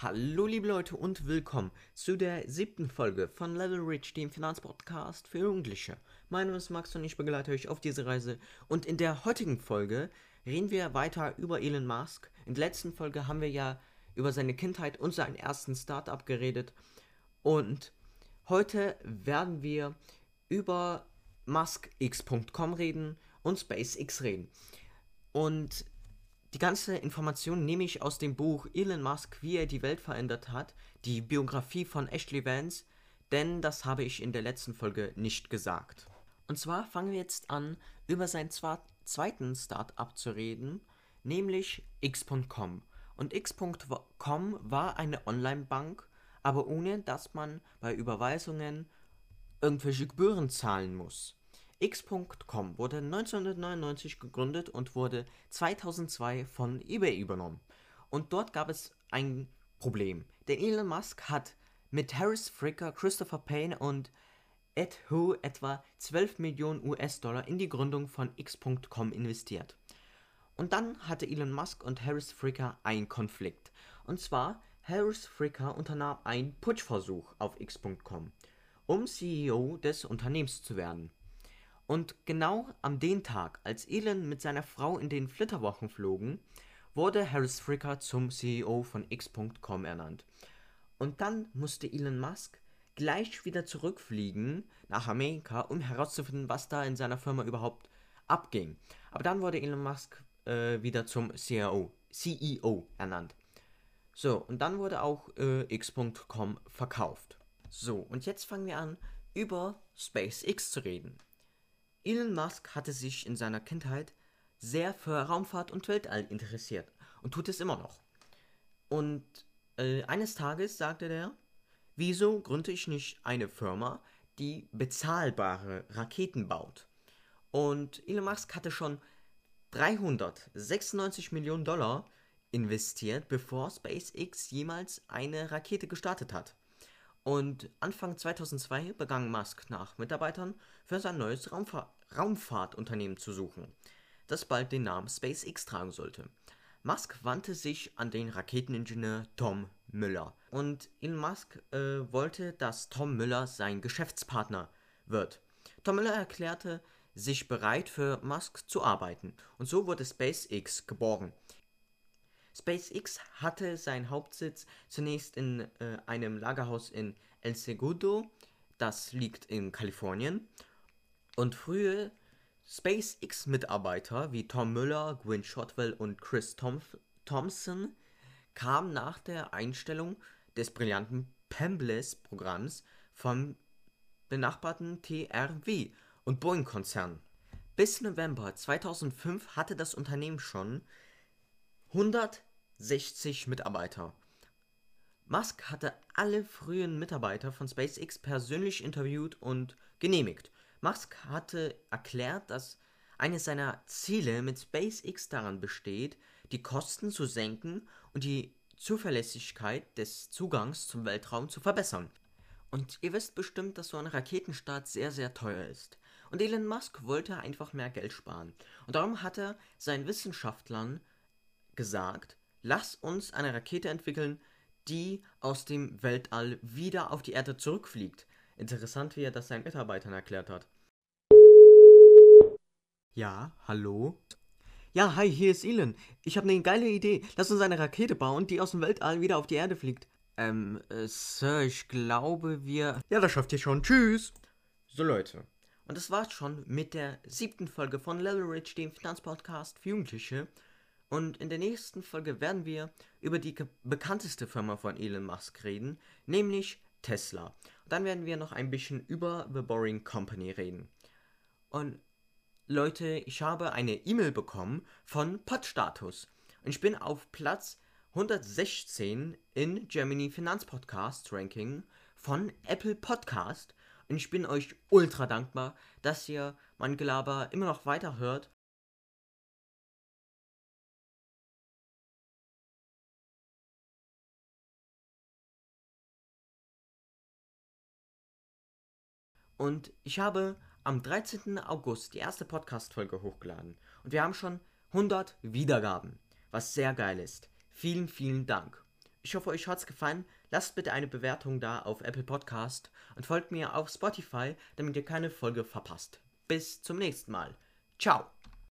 Hallo liebe Leute und willkommen zu der siebten Folge von Level Rich, dem Finanzpodcast für Jugendliche. Mein Name ist Max und ich begleite euch auf diese Reise. Und in der heutigen Folge reden wir weiter über Elon Musk. In der letzten Folge haben wir ja über seine Kindheit und seinen ersten Startup geredet. Und heute werden wir über MuskX.com reden und SpaceX reden. Und die ganze Information nehme ich aus dem Buch Elon Musk, wie er die Welt verändert hat, die Biografie von Ashley Vance, denn das habe ich in der letzten Folge nicht gesagt. Und zwar fangen wir jetzt an, über seinen zweiten Start-up zu reden, nämlich X.com. Und X.com war eine Online-Bank, aber ohne dass man bei Überweisungen irgendwelche Gebühren zahlen muss. X.com wurde 1999 gegründet und wurde 2002 von eBay übernommen. Und dort gab es ein Problem. Denn Elon Musk hat mit Harris Fricker, Christopher Payne und Ed Hu etwa 12 Millionen US-Dollar in die Gründung von X.com investiert. Und dann hatte Elon Musk und Harris Fricker einen Konflikt. Und zwar, Harris Fricker unternahm einen Putschversuch auf X.com, um CEO des Unternehmens zu werden. Und genau am den Tag, als Elon mit seiner Frau in den Flitterwochen flogen, wurde Harris Fricker zum CEO von X.com ernannt. Und dann musste Elon Musk gleich wieder zurückfliegen nach Amerika, um herauszufinden, was da in seiner Firma überhaupt abging. Aber dann wurde Elon Musk äh, wieder zum CEO, CEO ernannt. So, und dann wurde auch äh, X.com verkauft. So, und jetzt fangen wir an, über SpaceX zu reden. Elon Musk hatte sich in seiner Kindheit sehr für Raumfahrt und Weltall interessiert und tut es immer noch. Und äh, eines Tages sagte er, wieso gründe ich nicht eine Firma, die bezahlbare Raketen baut? Und Elon Musk hatte schon 396 Millionen Dollar investiert, bevor SpaceX jemals eine Rakete gestartet hat. Und Anfang 2002 begann Musk nach Mitarbeitern für sein neues Raumfahr Raumfahrtunternehmen zu suchen, das bald den Namen SpaceX tragen sollte. Musk wandte sich an den Raketeningenieur Tom Müller und Elon Musk äh, wollte, dass Tom Müller sein Geschäftspartner wird. Tom Müller erklärte sich bereit für Musk zu arbeiten und so wurde SpaceX geboren. SpaceX hatte seinen Hauptsitz zunächst in äh, einem Lagerhaus in El Segundo, das liegt in Kalifornien. Und frühe SpaceX-Mitarbeiter wie Tom Müller, Gwyn Shotwell und Chris Tom Thompson kamen nach der Einstellung des brillanten Pembles-Programms vom benachbarten TRW und Boeing-Konzern. Bis November 2005 hatte das Unternehmen schon 160 Mitarbeiter. Musk hatte alle frühen Mitarbeiter von SpaceX persönlich interviewt und genehmigt. Musk hatte erklärt, dass eines seiner Ziele mit SpaceX daran besteht, die Kosten zu senken und die Zuverlässigkeit des Zugangs zum Weltraum zu verbessern. Und ihr wisst bestimmt, dass so ein Raketenstart sehr, sehr teuer ist. Und Elon Musk wollte einfach mehr Geld sparen. Und darum hat er seinen Wissenschaftlern gesagt, lass uns eine Rakete entwickeln, die aus dem Weltall wieder auf die Erde zurückfliegt. Interessant, wie er das seinen Mitarbeitern erklärt hat. Ja, hallo? Ja, hi, hier ist Elon. Ich habe eine geile Idee. Lass uns eine Rakete bauen, die aus dem Weltall wieder auf die Erde fliegt. Ähm, äh, Sir, ich glaube, wir. Ja, das schafft ihr schon. Tschüss. So, Leute. Und das war's schon mit der siebten Folge von Level Rich, dem Finanzpodcast für Jugendliche. Und in der nächsten Folge werden wir über die bekannteste Firma von Elon Musk reden, nämlich Tesla. Und dann werden wir noch ein bisschen über The Boring Company reden. Und Leute, ich habe eine E-Mail bekommen von Podstatus. Und ich bin auf Platz 116 in Germany Finanzpodcast Ranking von Apple Podcast. Und ich bin euch ultra dankbar, dass ihr mein Gelaber immer noch weiter Und ich habe am 13. August die erste Podcast-Folge hochgeladen. Und wir haben schon 100 Wiedergaben, was sehr geil ist. Vielen, vielen Dank. Ich hoffe, euch hat's gefallen. Lasst bitte eine Bewertung da auf Apple Podcast und folgt mir auf Spotify, damit ihr keine Folge verpasst. Bis zum nächsten Mal. Ciao.